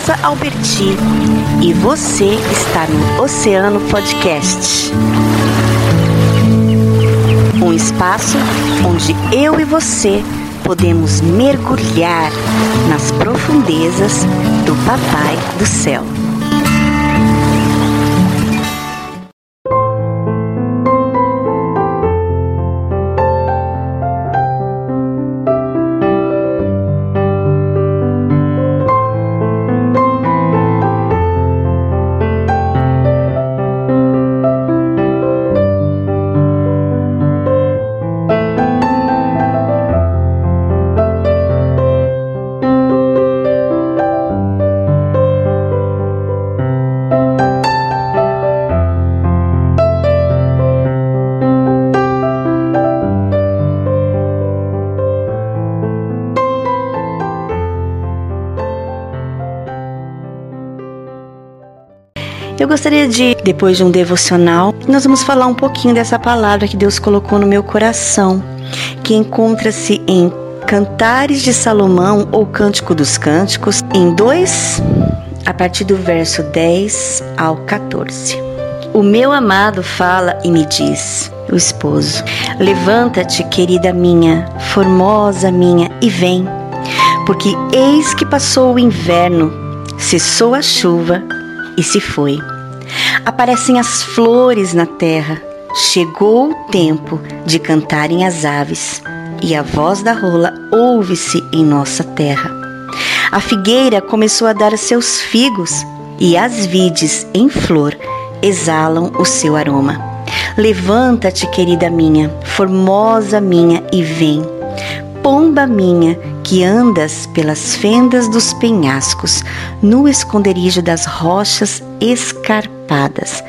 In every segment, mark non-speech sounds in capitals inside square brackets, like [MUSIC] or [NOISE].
Rosa Alberti e você está no Oceano Podcast. Um espaço onde eu e você podemos mergulhar nas profundezas do Papai do Céu. Eu gostaria de, depois de um devocional, nós vamos falar um pouquinho dessa palavra que Deus colocou no meu coração, que encontra-se em Cantares de Salomão ou Cântico dos Cânticos, em 2, a partir do verso 10 ao 14. O meu amado fala e me diz, o esposo: Levanta-te, querida minha, formosa minha, e vem, porque eis que passou o inverno, cessou a chuva e se foi. Aparecem as flores na terra. Chegou o tempo de cantarem as aves, e a voz da rola ouve-se em nossa terra. A figueira começou a dar seus figos, e as vides em flor exalam o seu aroma. Levanta-te, querida minha, formosa minha, e vem. Pomba minha, que andas pelas fendas dos penhascos, no esconderijo das rochas escarpadas.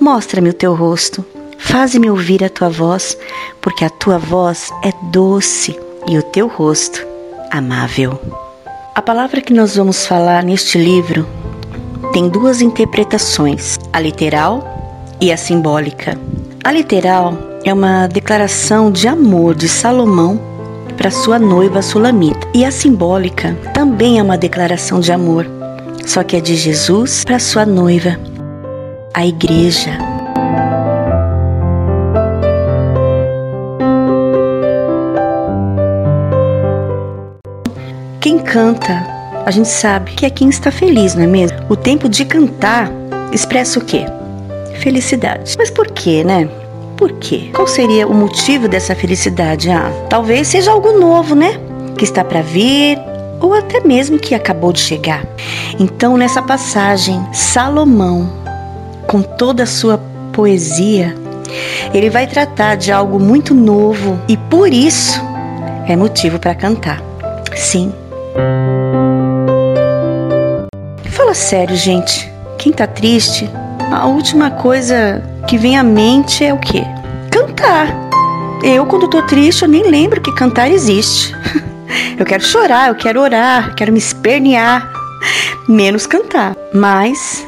Mostra-me o teu rosto, faze-me ouvir a tua voz, porque a tua voz é doce e o teu rosto amável. A palavra que nós vamos falar neste livro tem duas interpretações, a literal e a simbólica. A literal é uma declaração de amor de Salomão para sua noiva sulamita. E a simbólica também é uma declaração de amor, só que é de Jesus para sua noiva, a igreja. Quem canta, a gente sabe que é quem está feliz, não é mesmo? O tempo de cantar expressa o quê? Felicidade. Mas por quê, né? Por quê? Qual seria o motivo dessa felicidade? Ah, talvez seja algo novo, né? Que está para vir ou até mesmo que acabou de chegar. Então, nessa passagem, Salomão, com toda a sua poesia, ele vai tratar de algo muito novo e por isso é motivo para cantar. Sim. Fala sério, gente. Quem tá triste, a última coisa que vem à mente é o quê? Cantar. Eu, quando tô triste, eu nem lembro que cantar existe. [LAUGHS] Eu quero chorar, eu quero orar, quero me espernear, menos cantar. Mas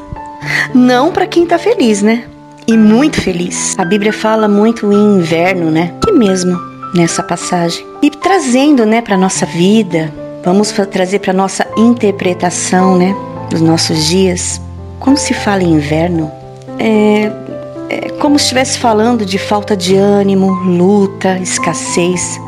não para quem tá feliz, né? E muito feliz. A Bíblia fala muito em inverno, né? E mesmo nessa passagem. E trazendo, né, para nossa vida, vamos trazer para nossa interpretação, né, dos nossos dias. Quando se fala em inverno, é, é como se estivesse falando de falta de ânimo, luta, escassez,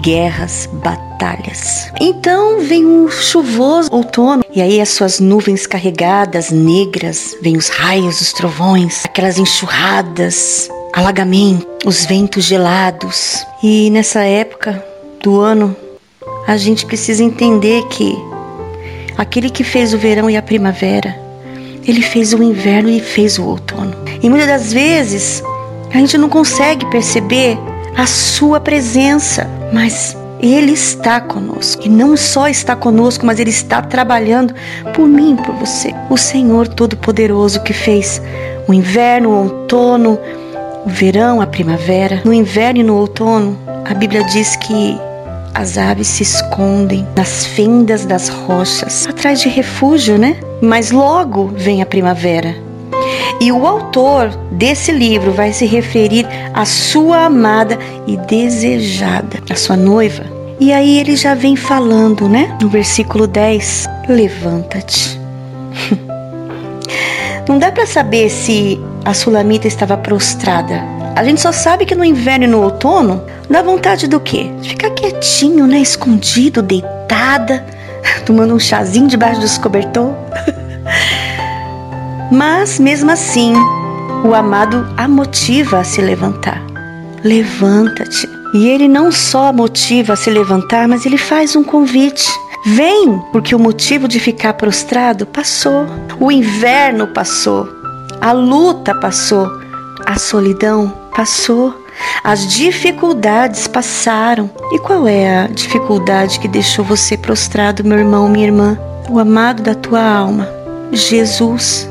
guerras, batalhas. Então vem um chuvoso outono e aí as suas nuvens carregadas, negras, vem os raios, os trovões, aquelas enxurradas, alagamento, os ventos gelados. E nessa época do ano, a gente precisa entender que aquele que fez o verão e a primavera ele fez o inverno e fez o outono. E muitas das vezes a gente não consegue perceber a sua presença, mas ele está conosco. E não só está conosco, mas ele está trabalhando por mim por você. O Senhor Todo-Poderoso que fez o inverno, o outono, o verão, a primavera. No inverno e no outono, a Bíblia diz que as aves se escondem nas fendas das rochas, atrás de refúgio, né? Mas logo vem a primavera. E o autor desse livro vai se referir à sua amada e desejada, a sua noiva. E aí ele já vem falando, né? No versículo 10: Levanta-te. [LAUGHS] Não dá para saber se a sulamita estava prostrada. A gente só sabe que no inverno e no outono dá vontade do quê? Ficar quietinho, né? Escondido, deitada, [LAUGHS] tomando um chazinho debaixo dos cobertor. [LAUGHS] Mas mesmo assim, o amado a motiva a se levantar. Levanta-te. E ele não só a motiva a se levantar, mas ele faz um convite. Vem, porque o motivo de ficar prostrado passou. O inverno passou. A luta passou. A solidão passou. As dificuldades passaram. E qual é a dificuldade que deixou você prostrado, meu irmão, minha irmã? O amado da tua alma, Jesus.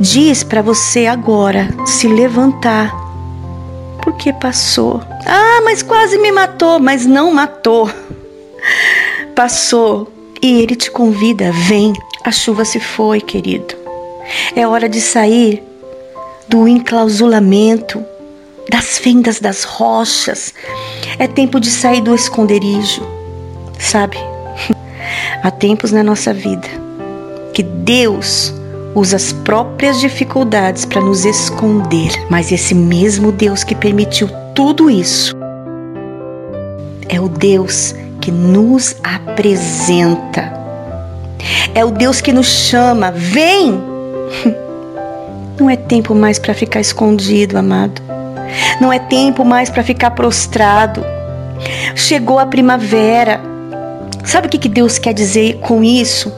Diz para você agora se levantar. Porque passou. Ah, mas quase me matou, mas não matou passou e ele te convida, vem. A chuva se foi, querido. É hora de sair do enclausulamento, das fendas das rochas. É tempo de sair do esconderijo. Sabe? [LAUGHS] Há tempos na nossa vida que Deus usa as próprias dificuldades para nos esconder, mas esse mesmo Deus que permitiu tudo isso é o Deus que nos apresenta. É o Deus que nos chama, vem! [LAUGHS] Não é tempo mais para ficar escondido, amado. Não é tempo mais para ficar prostrado. Chegou a primavera. Sabe o que Deus quer dizer com isso?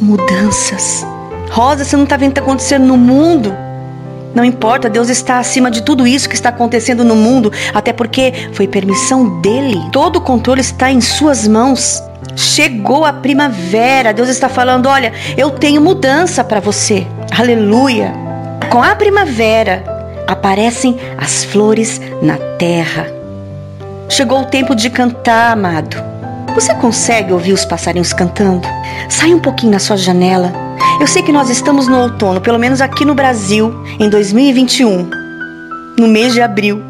Mudanças. Rosa, você não está vendo o que está acontecendo no mundo? Não importa, Deus está acima de tudo isso que está acontecendo no mundo, até porque foi permissão dele. Todo o controle está em suas mãos. Chegou a primavera, Deus está falando: olha, eu tenho mudança para você. Aleluia! Com a primavera aparecem as flores na terra. Chegou o tempo de cantar, amado. Você consegue ouvir os passarinhos cantando? Sai um pouquinho na sua janela eu sei que nós estamos no outono, pelo menos aqui no Brasil, em 2021, no mês de abril.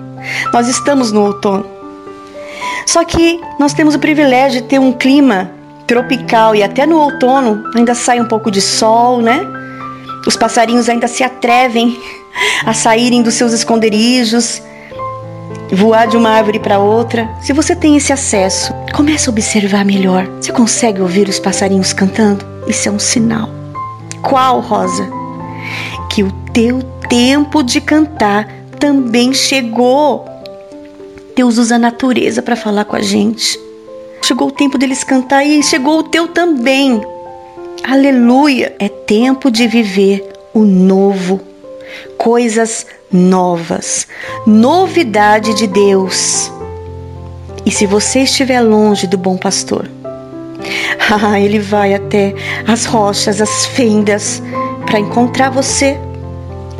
Nós estamos no outono. Só que nós temos o privilégio de ter um clima tropical e até no outono ainda sai um pouco de sol, né? Os passarinhos ainda se atrevem [LAUGHS] a saírem dos seus esconderijos, voar de uma árvore para outra. Se você tem esse acesso, comece a observar melhor. Você consegue ouvir os passarinhos cantando? Isso é um sinal. Qual, Rosa? Que o teu tempo de cantar também chegou. Deus usa a natureza para falar com a gente. Chegou o tempo deles cantar e chegou o teu também. Aleluia! É tempo de viver o novo, coisas novas, novidade de Deus. E se você estiver longe do bom pastor, ah, ele vai até as rochas, as fendas, para encontrar você.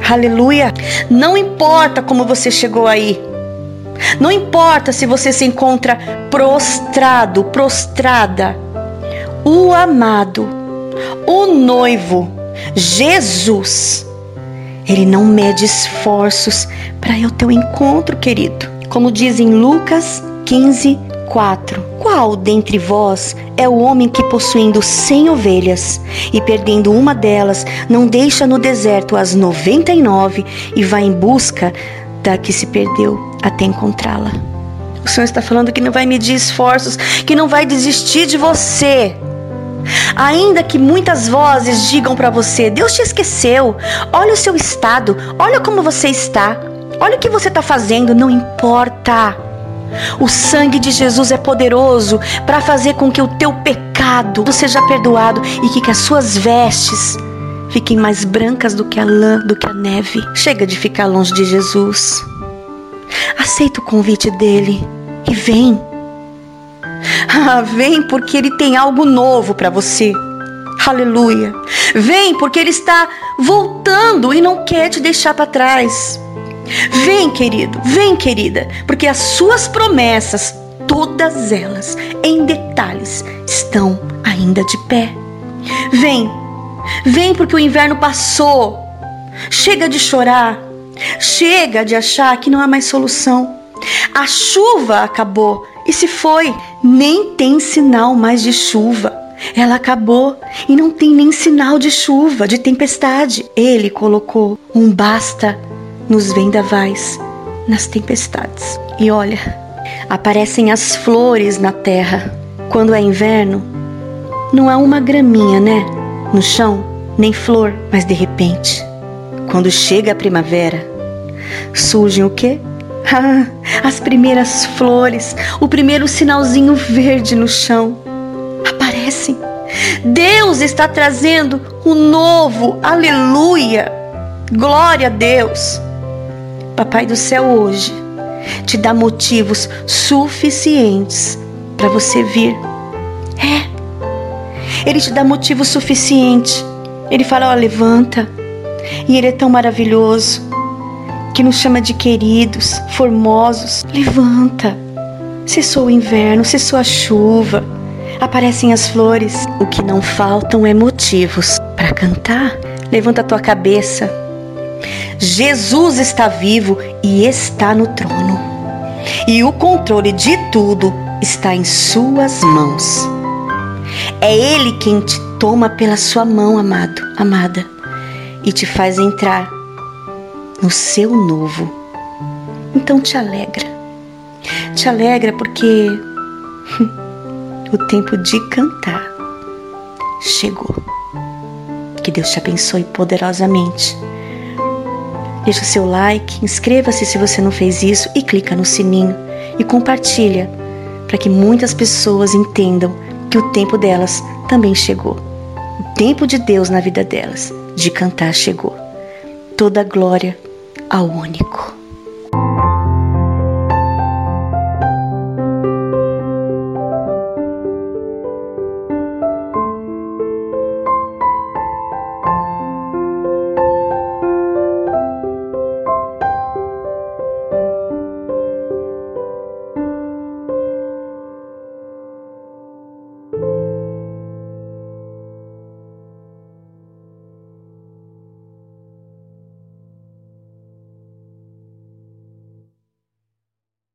Aleluia! Não importa como você chegou aí. Não importa se você se encontra prostrado, prostrada. O amado, o noivo, Jesus, ele não mede esforços para ir ao teu encontro, querido. Como diz em Lucas 15, 4. Qual dentre vós é o homem que, possuindo cem ovelhas e perdendo uma delas, não deixa no deserto as noventa e nove e vai em busca da que se perdeu até encontrá-la? O Senhor está falando que não vai medir esforços, que não vai desistir de você. Ainda que muitas vozes digam para você: Deus te esqueceu, olha o seu estado, olha como você está, olha o que você está fazendo, não importa. O sangue de Jesus é poderoso para fazer com que o teu pecado seja perdoado e que, que as suas vestes fiquem mais brancas do que a lã, do que a neve. Chega de ficar longe de Jesus. Aceita o convite dele e vem. Ah, vem porque ele tem algo novo para você. Aleluia. Vem porque ele está voltando e não quer te deixar para trás. Vem, querido, vem, querida, porque as suas promessas, todas elas, em detalhes, estão ainda de pé. Vem, vem, porque o inverno passou. Chega de chorar, chega de achar que não há mais solução. A chuva acabou e se foi. Nem tem sinal mais de chuva. Ela acabou e não tem nem sinal de chuva, de tempestade. Ele colocou um basta nos vendavais, nas tempestades. E olha, aparecem as flores na terra. Quando é inverno, não há uma graminha, né? No chão, nem flor, mas de repente, quando chega a primavera, surgem o quê? [LAUGHS] Ah, as primeiras flores, o primeiro sinalzinho verde no chão. Aparecem. Deus está trazendo o novo. Aleluia! Glória a Deus. Papai do céu hoje te dá motivos suficientes para você vir. É. Ele te dá motivo suficiente. Ele fala: ó, levanta. E ele é tão maravilhoso que nos chama de queridos, formosos. Levanta. Cessou o inverno, cessou a chuva, aparecem as flores. O que não faltam é motivos para cantar. Levanta a tua cabeça. Jesus está vivo e está no trono. E o controle de tudo está em suas mãos. É Ele quem te toma pela sua mão, amado, amada, e te faz entrar no seu novo. Então te alegra. Te alegra porque [LAUGHS] o tempo de cantar chegou. Que Deus te abençoe poderosamente. Deixa o seu like, inscreva-se se você não fez isso e clica no sininho e compartilha para que muitas pessoas entendam que o tempo delas também chegou. O tempo de Deus na vida delas, de cantar chegou. Toda glória ao único.